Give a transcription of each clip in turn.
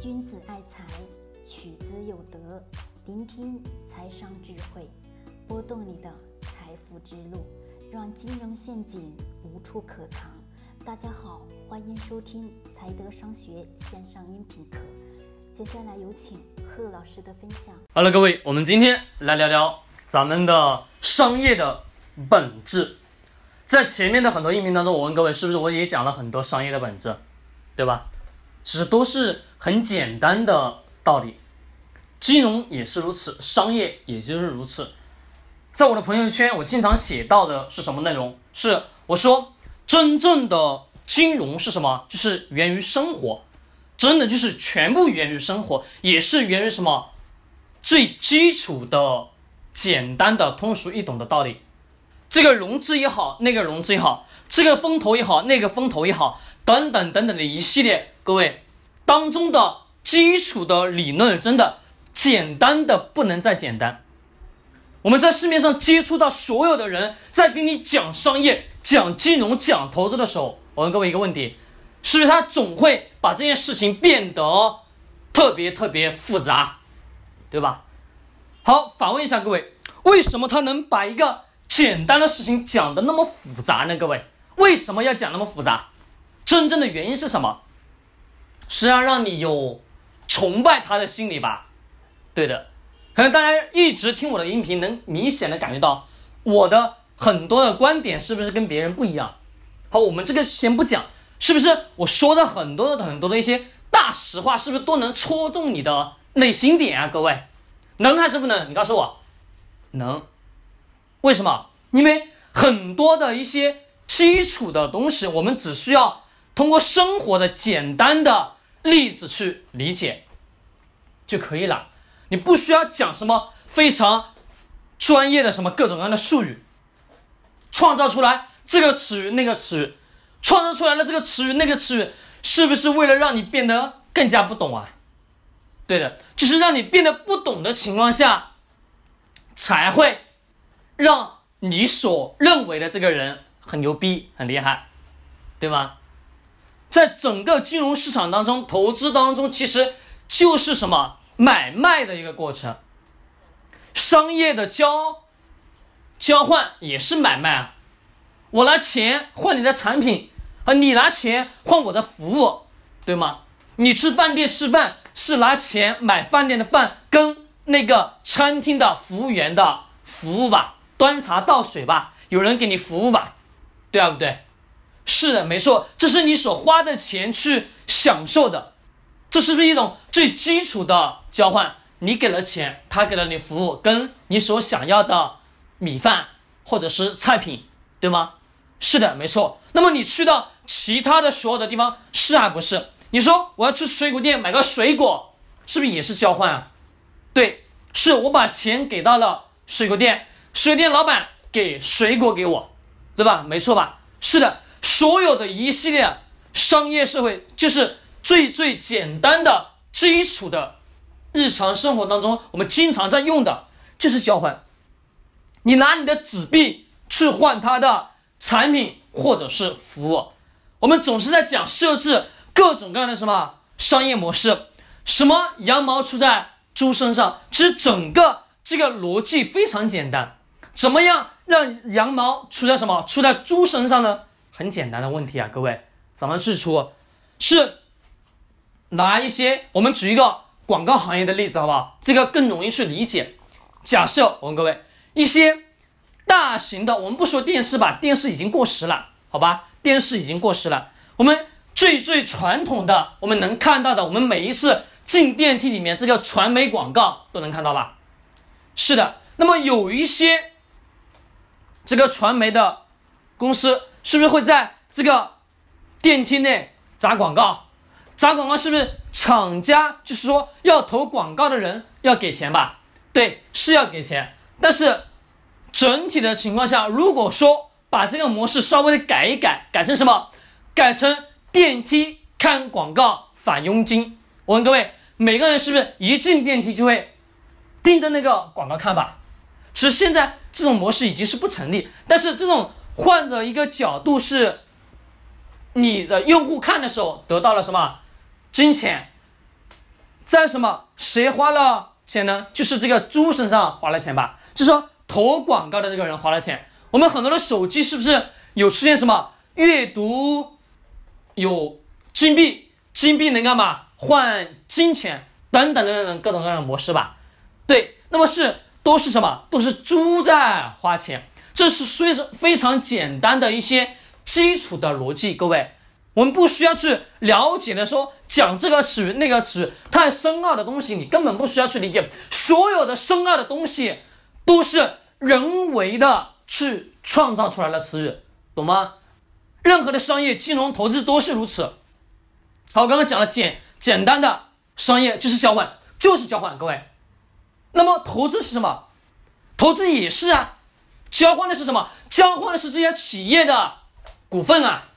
君子爱财，取之有德。聆听财商智慧，拨动你的财富之路，让金融陷阱无处可藏。大家好，欢迎收听财德商学线上音频课。接下来有请贺老师的分享。好了，各位，我们今天来聊聊咱们的商业的本质。在前面的很多音频当中，我问各位，是不是我也讲了很多商业的本质，对吧？其实都是很简单的道理，金融也是如此，商业也就是如此。在我的朋友圈，我经常写到的是什么内容？是我说，真正的金融是什么？就是源于生活，真的就是全部源于生活，也是源于什么？最基础的、简单的、通俗易懂的道理。这个融资也好，那个融资也好，这个风投也好，那个风投也好，等等等等的一系列，各位当中的基础的理论，真的简单的不能再简单。我们在市面上接触到所有的人在跟你讲商业、讲金融、讲投资的时候，我问各位一个问题：是不是他总会把这件事情变得特别特别复杂，对吧？好，反问一下各位，为什么他能把一个简单的事情讲的那么复杂呢？各位，为什么要讲那么复杂？真正的原因是什么？是要让你有崇拜他的心理吧？对的，可能大家一直听我的音频，能明显的感觉到我的很多的观点是不是跟别人不一样？好，我们这个先不讲，是不是我说的很多的很多的一些大实话，是不是都能戳中你的内心点啊？各位，能还是不能？你告诉我，能。为什么？因为很多的一些基础的东西，我们只需要通过生活的简单的例子去理解就可以了。你不需要讲什么非常专业的什么各种各样的术语，创造出来这个词语那个词语，创造出来了这个词语那个词语，是不是为了让你变得更加不懂啊？对的，就是让你变得不懂的情况下，才会。让你所认为的这个人很牛逼、很厉害，对吗？在整个金融市场当中，投资当中其实就是什么买卖的一个过程，商业的交交换也是买卖啊。我拿钱换你的产品，啊，你拿钱换我的服务，对吗？你去饭店吃饭是拿钱买饭店的饭跟那个餐厅的服务员的服务吧？端茶倒水吧，有人给你服务吧，对啊不对？是的，没错，这是你所花的钱去享受的，这是不是一种最基础的交换？你给了钱，他给了你服务，跟你所想要的米饭或者是菜品，对吗？是的，没错。那么你去到其他的所有的地方，是还不是？你说我要去水果店买个水果，是不是也是交换啊？对，是我把钱给到了水果店。水店老板给水果给我，对吧？没错吧？是的，所有的一系列商业社会就是最最简单的基础的，日常生活当中我们经常在用的就是交换。你拿你的纸币去换他的产品或者是服务，我们总是在讲设置各种各样的什么商业模式，什么羊毛出在猪身上，其实整个这个逻辑非常简单。怎么样让羊毛出在什么出在猪身上呢？很简单的问题啊，各位，怎么去出？是拿一些我们举一个广告行业的例子，好不好？这个更容易去理解。假设我问各位，一些大型的，我们不说电视吧，电视已经过时了，好吧？电视已经过时了。我们最最传统的，我们能看到的，我们每一次进电梯里面这个传媒广告都能看到吧？是的。那么有一些。这个传媒的公司是不是会在这个电梯内砸广告？砸广告是不是厂家就是说要投广告的人要给钱吧？对，是要给钱。但是整体的情况下，如果说把这个模式稍微的改一改，改成什么？改成电梯看广告返佣金。我问各位，每个人是不是一进电梯就会盯着那个广告看吧？其实现在。这种模式已经是不成立，但是这种换着一个角度是，你的用户看的时候得到了什么金钱，在什么谁花了钱呢？就是这个猪身上花了钱吧？就是说投广告的这个人花了钱。我们很多的手机是不是有出现什么阅读有金币？金币能干嘛？换金钱等等等等各种各样的模式吧？对，那么是都是什么？都是猪在花钱。这是虽是非常简单的一些基础的逻辑，各位，我们不需要去了解的说讲这个词那个词太深奥的东西，你根本不需要去理解。所有的深奥的东西都是人为的去创造出来的词语，懂吗？任何的商业、金融、投资都是如此。好，我刚刚讲了简简单的商业就是交换，就是交换，各位。那么投资是什么？投资也是啊。交换的是什么？交换的是这些企业的股份啊，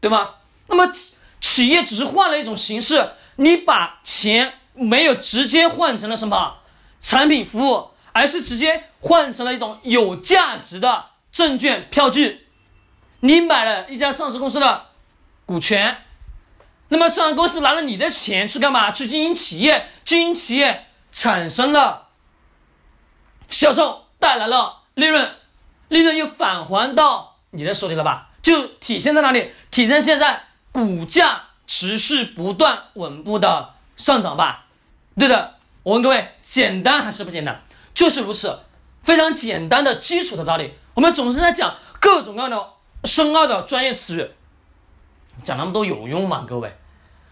对吗？那么企企业只是换了一种形式，你把钱没有直接换成了什么产品服务，而是直接换成了一种有价值的证券票据。你买了一家上市公司的股权，那么上市公司拿了你的钱去干嘛？去经营企业，经营企业产生了销售，带来了利润。利润又返还到你的手里了吧？就体现在哪里？体现现在股价持续不断稳步的上涨吧？对的，我问各位，简单还是不简单？就是如此，非常简单的基础的道理。我们总是在讲各种各样的深奥的专业词语，讲那么多有用吗？各位，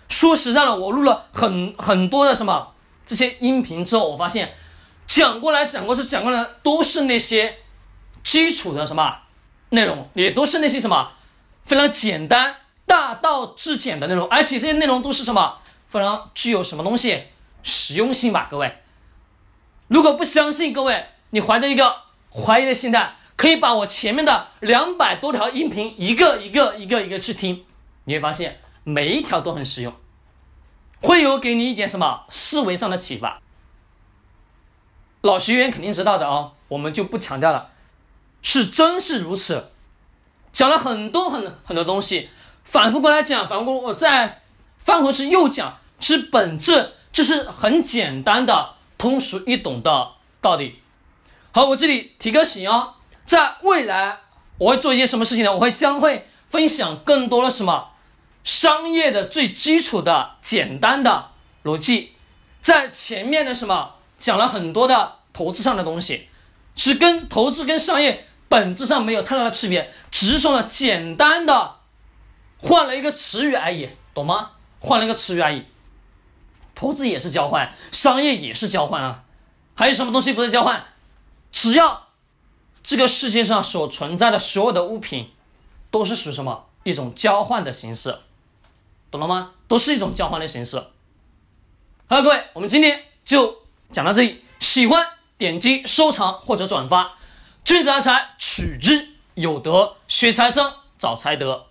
说实在的，我录了很很多的什么这些音频之后，我发现讲过来讲过去讲过来都是那些。基础的什么？内容也都是那些什么？非常简单、大道至简的内容，而且这些内容都是什么？非常具有什么东西实用性吧？各位，如果不相信，各位你怀着一个怀疑的心态，可以把我前面的两百多条音频一个一个一个一个去听，你会发现每一条都很实用，会有给你一点什么？思维上的启发。老学员肯定知道的哦，我们就不强调了。是真是如此，讲了很多很很多东西，反复过来讲，反复过我再翻回去又讲，是本质，这是很简单的通俗易懂的道理。好，我这里提个醒哦，在未来我会做一些什么事情呢？我会将会分享更多的什么商业的最基础的简单的逻辑，在前面的什么讲了很多的投资上的东西，是跟投资跟商业。本质上没有太大的区别，只是说呢，简单的换了一个词语而已，懂吗？换了一个词语而已。投资也是交换，商业也是交换啊。还有什么东西不是交换？只要这个世界上所存在的所有的物品，都是属于什么一种交换的形式，懂了吗？都是一种交换的形式。好了，各位，我们今天就讲到这里。喜欢点击收藏或者转发。君子爱财，取之有德；学财生，找财德。